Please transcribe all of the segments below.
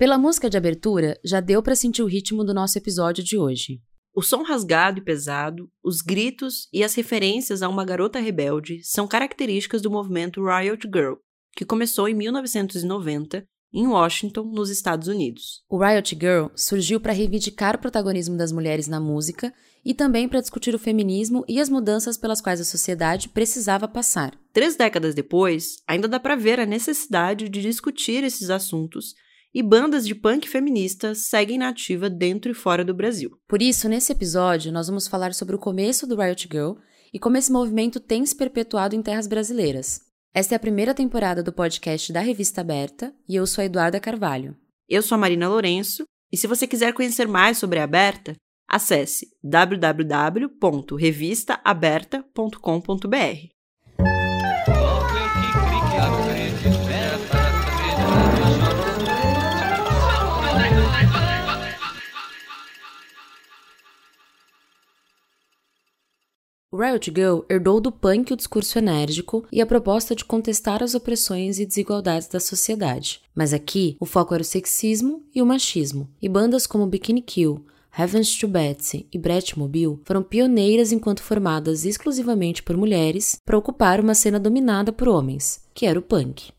Pela música de abertura, já deu para sentir o ritmo do nosso episódio de hoje. O som rasgado e pesado, os gritos e as referências a uma garota rebelde são características do movimento Riot Girl, que começou em 1990 em Washington, nos Estados Unidos. O Riot Girl surgiu para reivindicar o protagonismo das mulheres na música e também para discutir o feminismo e as mudanças pelas quais a sociedade precisava passar. Três décadas depois, ainda dá para ver a necessidade de discutir esses assuntos e bandas de punk feministas seguem na ativa dentro e fora do Brasil. Por isso, nesse episódio, nós vamos falar sobre o começo do Riot Girl e como esse movimento tem se perpetuado em terras brasileiras. Esta é a primeira temporada do podcast da Revista Aberta e eu sou a Eduarda Carvalho. Eu sou a Marina Lourenço e se você quiser conhecer mais sobre a Aberta, acesse www.revistaaberta.com.br. Riot Girl herdou do punk o discurso enérgico e a proposta de contestar as opressões e desigualdades da sociedade. Mas aqui, o foco era o sexismo e o machismo, e bandas como Bikini Kill, Heavens to Betsy e Brett Mobile foram pioneiras enquanto formadas exclusivamente por mulheres para ocupar uma cena dominada por homens, que era o punk.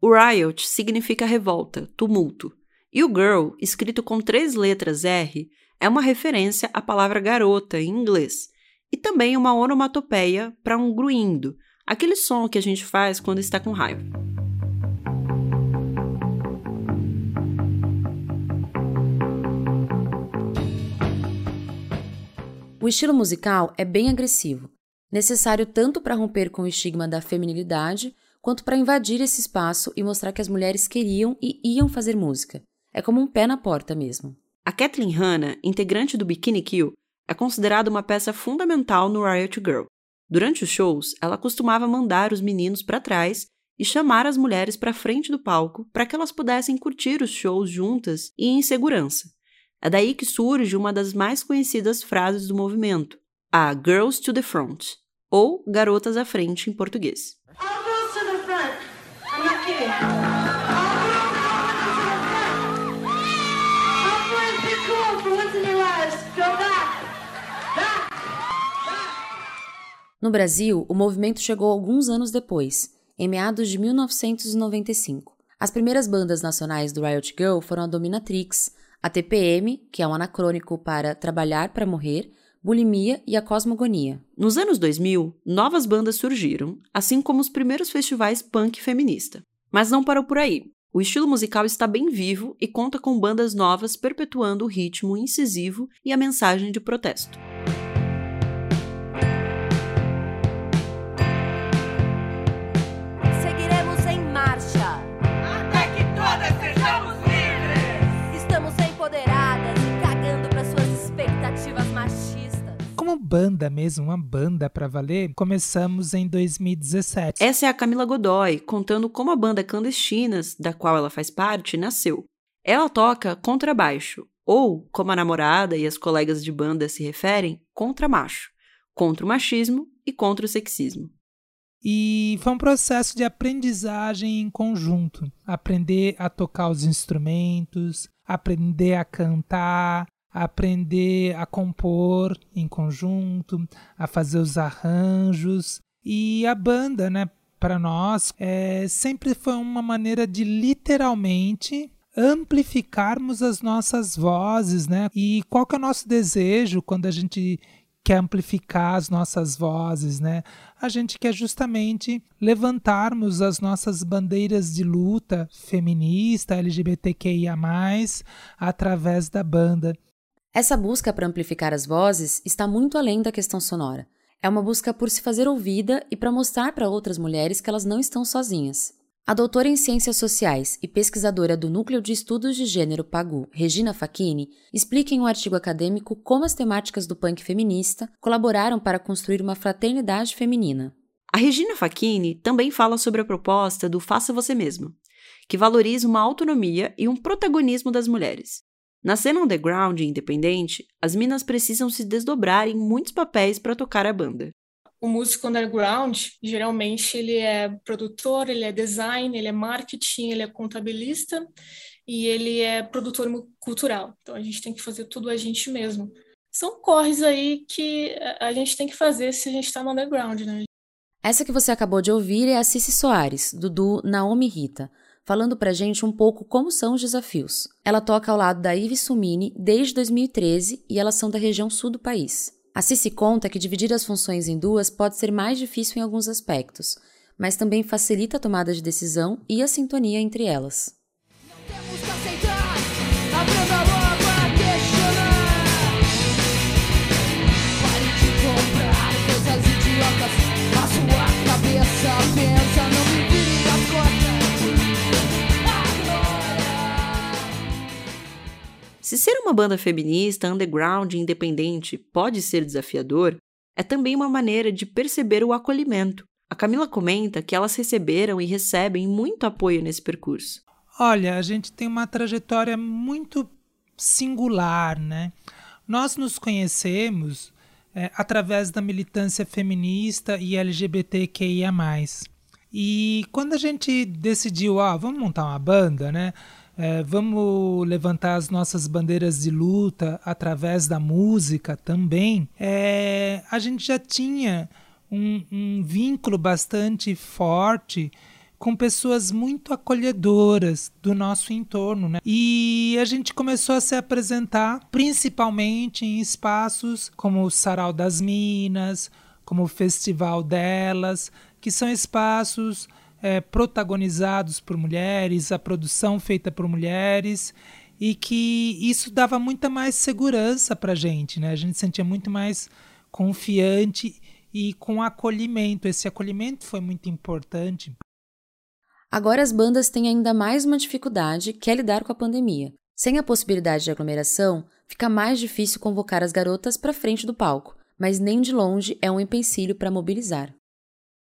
O Riot significa revolta, tumulto, e o girl, escrito com três letras R, é uma referência à palavra garota em inglês, e também uma onomatopeia para um gruindo, aquele som que a gente faz quando está com raiva. O estilo musical é bem agressivo, necessário tanto para romper com o estigma da feminilidade, quanto para invadir esse espaço e mostrar que as mulheres queriam e iam fazer música. É como um pé na porta mesmo. A Kathleen Hanna, integrante do Bikini Kill, é considerada uma peça fundamental no Riot Girl. Durante os shows, ela costumava mandar os meninos para trás e chamar as mulheres para frente do palco para que elas pudessem curtir os shows juntas e em segurança. É daí que surge uma das mais conhecidas frases do movimento, a Girls to the Front, ou Garotas à Frente em português. No Brasil, o movimento chegou alguns anos depois, em meados de 1995. As primeiras bandas nacionais do Riot Girl foram a Dominatrix, a TPM, que é um anacrônico para Trabalhar para Morrer, Bulimia e a Cosmogonia. Nos anos 2000, novas bandas surgiram, assim como os primeiros festivais punk feminista. Mas não parou por aí. O estilo musical está bem vivo e conta com bandas novas perpetuando o ritmo incisivo e a mensagem de protesto. Banda mesmo, uma banda para valer, começamos em 2017. Essa é a Camila Godoy, contando como a banda Clandestinas, da qual ela faz parte, nasceu. Ela toca contrabaixo, ou, como a namorada e as colegas de banda se referem, contramacho, contra o machismo e contra o sexismo. E foi um processo de aprendizagem em conjunto. Aprender a tocar os instrumentos, aprender a cantar, aprender a compor em conjunto, a fazer os arranjos. E a banda, né, para nós, é, sempre foi uma maneira de literalmente amplificarmos as nossas vozes, né? E qual que é o nosso desejo quando a gente quer amplificar as nossas vozes, né? A gente quer justamente levantarmos as nossas bandeiras de luta feminista, LGBTQIA+, através da banda. Essa busca para amplificar as vozes está muito além da questão sonora. É uma busca por se fazer ouvida e para mostrar para outras mulheres que elas não estão sozinhas. A doutora em Ciências Sociais e pesquisadora do Núcleo de Estudos de Gênero PAGU, Regina Facchini, explica em um artigo acadêmico como as temáticas do punk feminista colaboraram para construir uma fraternidade feminina. A Regina Facchini também fala sobre a proposta do Faça Você Mesmo, que valoriza uma autonomia e um protagonismo das mulheres. Na cena underground e independente, as minas precisam se desdobrar em muitos papéis para tocar a banda. o músico underground, geralmente ele é produtor, ele é design, ele é marketing, ele é contabilista e ele é produtor cultural. Então a gente tem que fazer tudo a gente mesmo. São corres aí que a gente tem que fazer se a gente está no underground, né? Essa que você acabou de ouvir é a Cici Soares, do duo Naomi Rita, falando pra gente um pouco como são os desafios. Ela toca ao lado da Ive Sumini desde 2013 e elas são da região sul do país. A Cici conta que dividir as funções em duas pode ser mais difícil em alguns aspectos, mas também facilita a tomada de decisão e a sintonia entre elas. Se ser uma banda feminista, underground independente pode ser desafiador, é também uma maneira de perceber o acolhimento. A Camila comenta que elas receberam e recebem muito apoio nesse percurso. Olha, a gente tem uma trajetória muito singular, né? Nós nos conhecemos é, através da militância feminista e LGBTQIA+. E quando a gente decidiu, ó, vamos montar uma banda, né? É, vamos levantar as nossas bandeiras de luta através da música também. É, a gente já tinha um, um vínculo bastante forte com pessoas muito acolhedoras do nosso entorno, né? E a gente começou a se apresentar principalmente em espaços como o Sarau das Minas, como o Festival delas, que são espaços é, protagonizados por mulheres, a produção feita por mulheres, e que isso dava muita mais segurança para a gente, né? A gente sentia muito mais confiante e com acolhimento. Esse acolhimento foi muito importante. Agora as bandas têm ainda mais uma dificuldade, que é lidar com a pandemia. Sem a possibilidade de aglomeração, fica mais difícil convocar as garotas para frente do palco, mas nem de longe é um empecilho para mobilizar.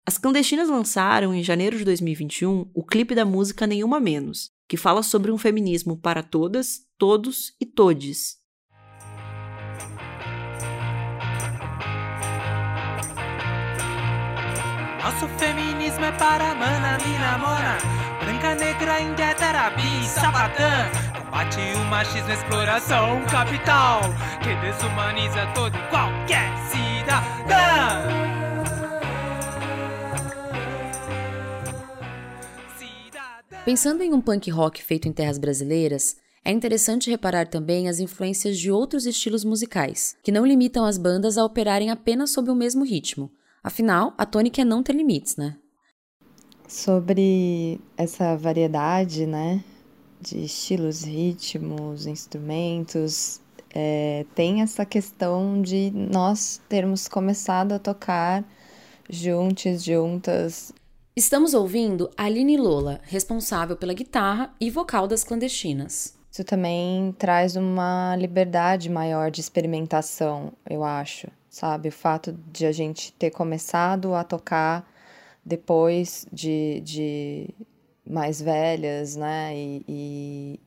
As clandestinas lançaram, em janeiro de 2021, o clipe da música Nenhuma Menos, que fala sobre um feminismo para todas, todos e todes. Nosso feminismo é para mana, mina, mona Branca, negra, índia, terabi, sapatã. Combate o machismo, exploração, capital. Que desumaniza todo e qualquer cidadã Pensando em um punk rock feito em terras brasileiras, é interessante reparar também as influências de outros estilos musicais, que não limitam as bandas a operarem apenas sob o mesmo ritmo. Afinal, a tônica é não ter limites, né? Sobre essa variedade, né, de estilos, ritmos, instrumentos, é, tem essa questão de nós termos começado a tocar juntos, juntas, Estamos ouvindo Aline Lola, responsável pela guitarra e vocal das clandestinas. Isso também traz uma liberdade maior de experimentação, eu acho, sabe? O fato de a gente ter começado a tocar depois de, de mais velhas, né? E, e,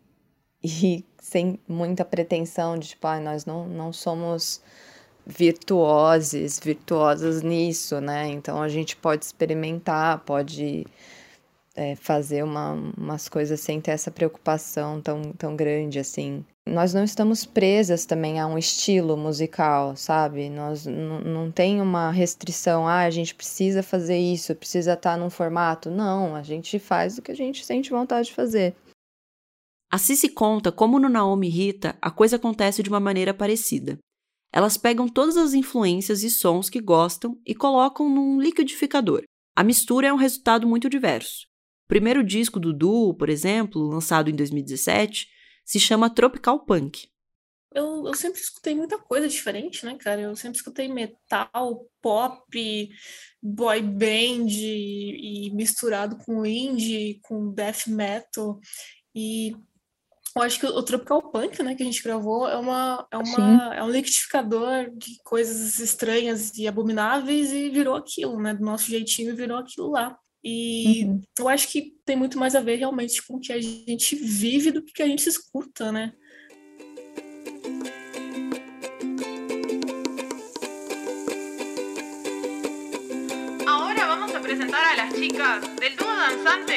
e sem muita pretensão de tipo, ah, nós não, não somos virtuoses, virtuosas nisso, né? Então a gente pode experimentar, pode é, fazer uma, umas coisas sem ter essa preocupação tão, tão grande assim. Nós não estamos presas também a um estilo musical, sabe? Nós não tem uma restrição, ah, a gente precisa fazer isso, precisa estar num formato. Não, a gente faz o que a gente sente vontade de fazer. A Cici conta como no Naomi Rita a coisa acontece de uma maneira parecida. Elas pegam todas as influências e sons que gostam e colocam num liquidificador. A mistura é um resultado muito diverso. O primeiro disco do duo, por exemplo, lançado em 2017, se chama Tropical Punk. Eu, eu, sempre escutei muita coisa diferente, né, cara? Eu sempre escutei metal, pop, boy band e, misturado com indie, com death metal. E eu acho que o Tropical Punk, né, que a gente gravou, é, uma, é, uma, é um liquidificador de coisas estranhas e abomináveis e virou aquilo, né? Do nosso jeitinho virou aquilo lá. E uhum. eu acho que tem muito mais a ver realmente com o que a gente vive do que o que a gente escuta, né? presentar a las chicas del danzante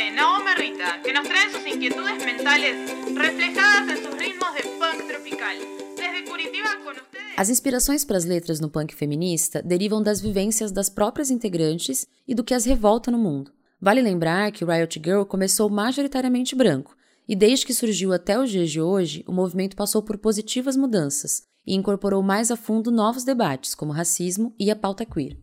Rita, que nos traen sus inquietudes mentales reflejadas en sus ritmos de tropical. Desde Curitiba con ustedes. As inspirações para as letras no punk feminista derivam das vivências das próprias integrantes e do que as revolta no mundo. Vale lembrar que Riot Girl começou majoritariamente branco, e desde que surgiu até os dias de hoje, o movimento passou por positivas mudanças e incorporou mais a fundo novos debates, como racismo e a pauta queer.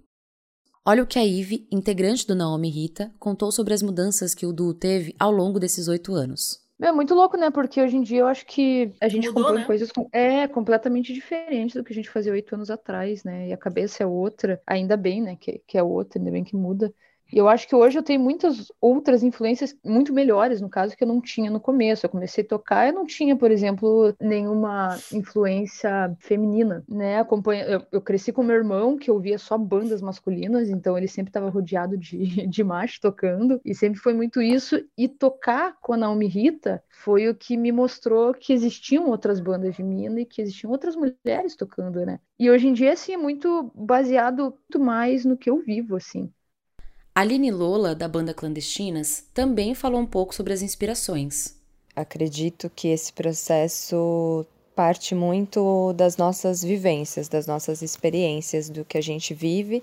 Olha o que a Ivy, integrante do Naomi Rita, contou sobre as mudanças que o duo teve ao longo desses oito anos. É muito louco, né? Porque hoje em dia eu acho que a gente Mudou, compõe né? coisas com... é completamente diferentes do que a gente fazia oito anos atrás, né? E a cabeça é outra, ainda bem, né? Que, que é outra, ainda bem que muda. E eu acho que hoje eu tenho muitas outras influências muito melhores, no caso, que eu não tinha no começo. Eu comecei a tocar, eu não tinha, por exemplo, nenhuma influência feminina, né? Acompanha... Eu, eu cresci com meu irmão, que ouvia só bandas masculinas, então ele sempre estava rodeado de, de macho tocando, e sempre foi muito isso. E tocar com a Naomi Rita foi o que me mostrou que existiam outras bandas de mina e que existiam outras mulheres tocando, né? E hoje em dia, assim, é muito baseado muito mais no que eu vivo, assim. Aline Lola, da banda Clandestinas, também falou um pouco sobre as inspirações. Acredito que esse processo parte muito das nossas vivências, das nossas experiências, do que a gente vive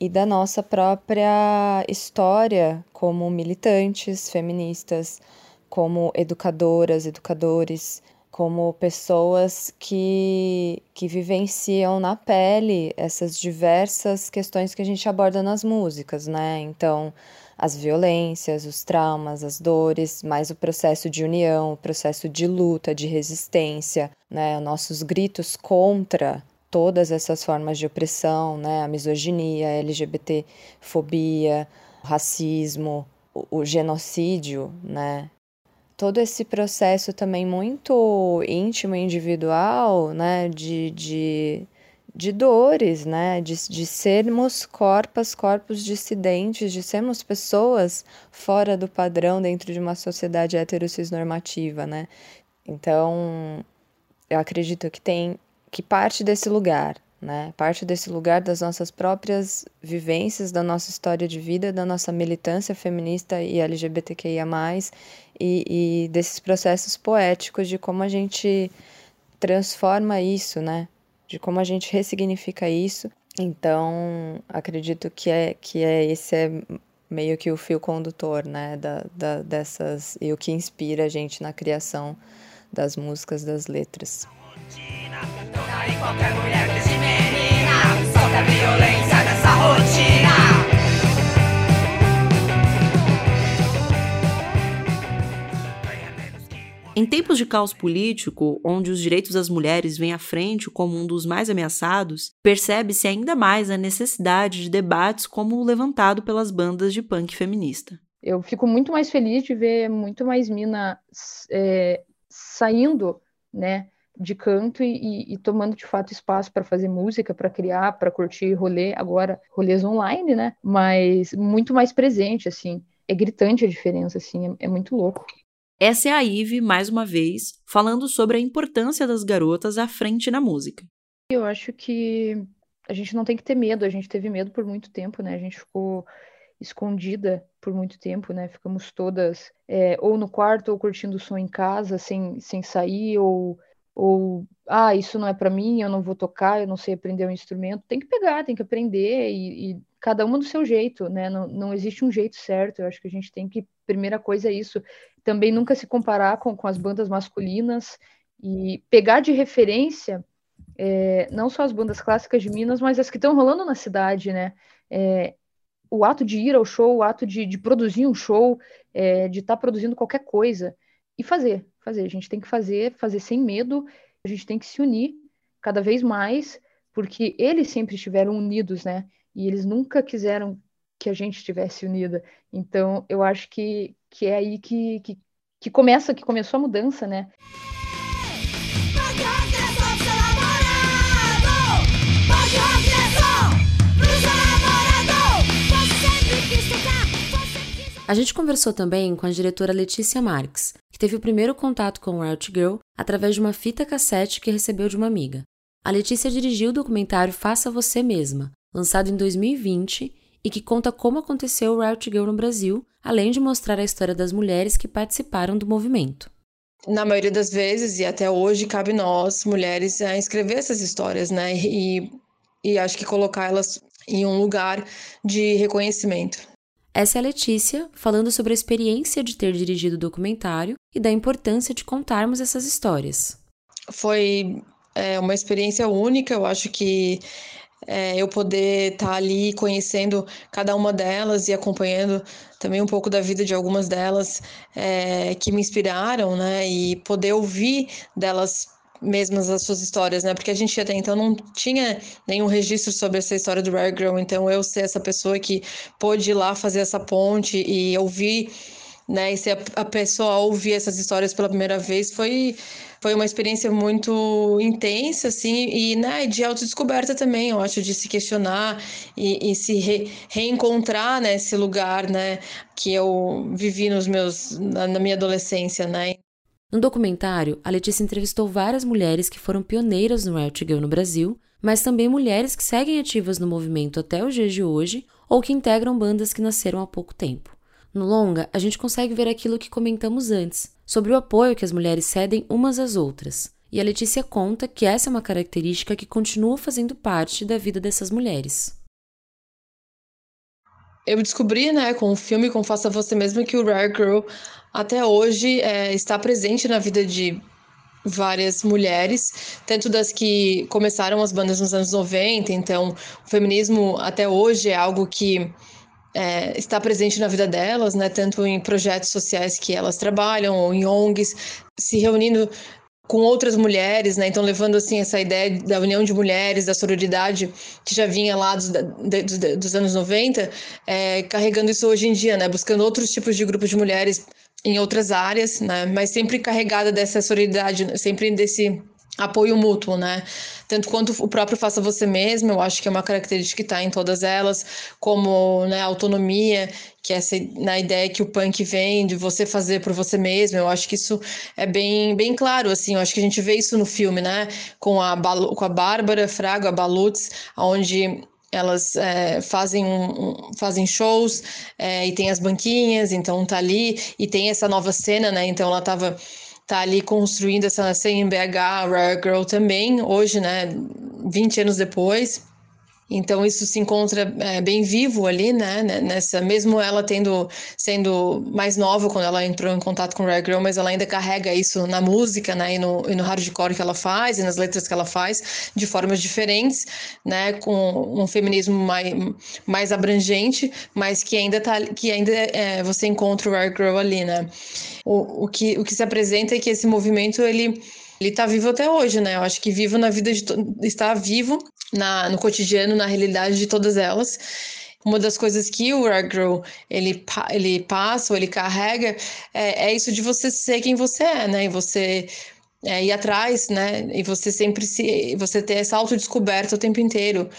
e da nossa própria história como militantes feministas, como educadoras, educadores, como pessoas que, que vivenciam na pele essas diversas questões que a gente aborda nas músicas, né? Então, as violências, os traumas, as dores, mais o processo de união, o processo de luta, de resistência, né? Nossos gritos contra todas essas formas de opressão, né? A misoginia, a LGBTfobia, o racismo, o, o genocídio, né? Todo esse processo também muito íntimo individual, né, de, de, de dores, né, de, de sermos corpos, corpos dissidentes, de sermos pessoas fora do padrão dentro de uma sociedade heterossexnormativa, né. Então, eu acredito que tem, que parte desse lugar, né, parte desse lugar das nossas próprias vivências, da nossa história de vida, da nossa militância feminista e LGBTQIA+, e, e desses processos poéticos de como a gente transforma isso, né? De como a gente ressignifica isso. Então, acredito que é que é esse é meio que o fio condutor, né, da, da, dessas e o que inspira a gente na criação das músicas, das letras. Tocar em qualquer mulher menina Solta a violência dessa rotina Em tempos de caos político, onde os direitos das mulheres vêm à frente como um dos mais ameaçados, percebe-se ainda mais a necessidade de debates como o levantado pelas bandas de punk feminista. Eu fico muito mais feliz de ver muito mais mina é, saindo, né, de canto e, e, tomando de fato espaço para fazer música, para criar, para curtir rolê, agora rolês online, né? Mas muito mais presente, assim. É gritante a diferença, assim, é, é muito louco. Essa é a Ive, mais uma vez, falando sobre a importância das garotas à frente na música. Eu acho que a gente não tem que ter medo, a gente teve medo por muito tempo, né? A gente ficou escondida por muito tempo, né? Ficamos todas é, ou no quarto ou curtindo o som em casa, sem, sem sair, ou, ou ah, isso não é para mim, eu não vou tocar, eu não sei aprender um instrumento. Tem que pegar, tem que aprender e, e cada uma do seu jeito, né? Não, não existe um jeito certo. Eu acho que a gente tem que, primeira coisa é isso, também nunca se comparar com, com as bandas masculinas e pegar de referência é, não só as bandas clássicas de Minas, mas as que estão rolando na cidade, né? É, o ato de ir ao show, o ato de, de produzir um show, é, de estar tá produzindo qualquer coisa e fazer, fazer. A gente tem que fazer, fazer sem medo, a gente tem que se unir cada vez mais, porque eles sempre estiveram unidos, né? E eles nunca quiseram que a gente estivesse unida. Então, eu acho que, que é aí que, que, que começa, que começou a mudança, né? A gente conversou também com a diretora Letícia Marques, que teve o primeiro contato com Riot Girl através de uma fita cassete que recebeu de uma amiga. A Letícia dirigiu o documentário Faça Você Mesma, lançado em 2020 e que conta como aconteceu o Riot Girl no Brasil, além de mostrar a história das mulheres que participaram do movimento. Na maioria das vezes, e até hoje, cabe nós, mulheres, a escrever essas histórias, né? E, e acho que colocá-las em um lugar de reconhecimento. Essa é a Letícia, falando sobre a experiência de ter dirigido o documentário e da importância de contarmos essas histórias. Foi é, uma experiência única, eu acho que é, eu poder estar tá ali conhecendo cada uma delas e acompanhando também um pouco da vida de algumas delas é, que me inspiraram, né? E poder ouvir delas mesmas as suas histórias, né? Porque a gente até então não tinha nenhum registro sobre essa história do Rare Girl, então eu ser essa pessoa que pôde ir lá fazer essa ponte e ouvir, né? E ser a, a pessoa ouvir essas histórias pela primeira vez foi foi uma experiência muito intensa, assim, e né, de autodescoberta também, eu acho, de se questionar e, e se re, reencontrar nesse lugar, né, que eu vivi nos meus, na, na minha adolescência, né. No documentário, a Letícia entrevistou várias mulheres que foram pioneiras no Riot Girl no Brasil, mas também mulheres que seguem ativas no movimento até os dias de hoje ou que integram bandas que nasceram há pouco tempo. No longa, a gente consegue ver aquilo que comentamos antes, sobre o apoio que as mulheres cedem umas às outras. E a Letícia conta que essa é uma característica que continua fazendo parte da vida dessas mulheres. Eu descobri, né, com o filme com Faça Você Mesmo, que o Rare Girl até hoje é, está presente na vida de várias mulheres, tanto das que começaram as bandas nos anos 90, então o feminismo até hoje é algo que é, está presente na vida delas, né, tanto em projetos sociais que elas trabalham ou em ONGs, se reunindo com outras mulheres, né? Então levando assim essa ideia da união de mulheres, da sororidade que já vinha lá dos, dos, dos anos 90, é, carregando isso hoje em dia, né? Buscando outros tipos de grupos de mulheres em outras áreas, né? Mas sempre carregada dessa sororidade, sempre desse apoio mútuo, né? Tanto quanto o próprio faça você mesmo, eu acho que é uma característica que está em todas elas, como né, autonomia, que é essa na ideia que o punk vem de você fazer por você mesmo. Eu acho que isso é bem, bem claro, assim. Eu acho que a gente vê isso no filme, né? Com a com a Bárbara Fraga, a Balutz, onde elas é, fazem, um, fazem shows é, e tem as banquinhas, então tá ali e tem essa nova cena, né? Então ela tava tá ali construindo essa cena em BH, Rare Girl também, hoje, né, 20 anos depois. Então isso se encontra é, bem vivo ali, né, né? Nessa, mesmo ela tendo sendo mais nova quando ela entrou em contato com Rare Girl, mas ela ainda carrega isso na música, né, e no, e no hardcore que ela faz e nas letras que ela faz de formas diferentes, né, com um feminismo mais, mais abrangente, mas que ainda tá que ainda é, você encontra o Rare Girl ali, né? O, o que o que se apresenta é que esse movimento ele ele está vivo até hoje, né? Eu acho que vivo na vida de está vivo na, no cotidiano, na realidade de todas elas. Uma das coisas que o Agro ele, ele passa ou ele carrega é, é isso de você ser quem você é, né? E você é, ir atrás, né? E você sempre se, você ter essa autodescoberta o tempo inteiro.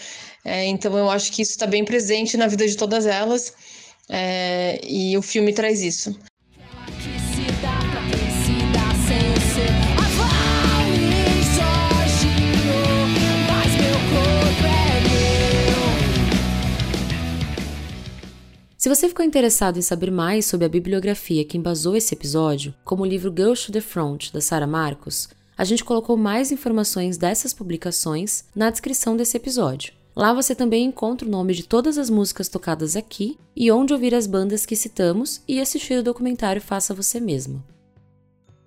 É, então eu acho que isso está bem presente na vida de todas elas. É, e o filme traz isso. Se você ficou interessado em saber mais sobre a bibliografia que embasou esse episódio, como o livro Girls to the Front, da Sarah Marcos, a gente colocou mais informações dessas publicações na descrição desse episódio. Lá você também encontra o nome de todas as músicas tocadas aqui e onde ouvir as bandas que citamos e assistir o documentário Faça Você Mesmo.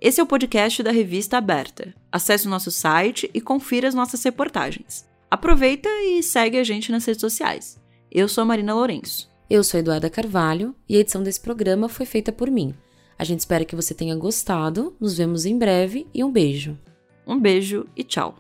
Esse é o podcast da Revista Aberta. Acesse o nosso site e confira as nossas reportagens. Aproveita e segue a gente nas redes sociais. Eu sou a Marina Lourenço. Eu sou Eduarda Carvalho e a edição desse programa foi feita por mim. A gente espera que você tenha gostado. Nos vemos em breve e um beijo. Um beijo e tchau.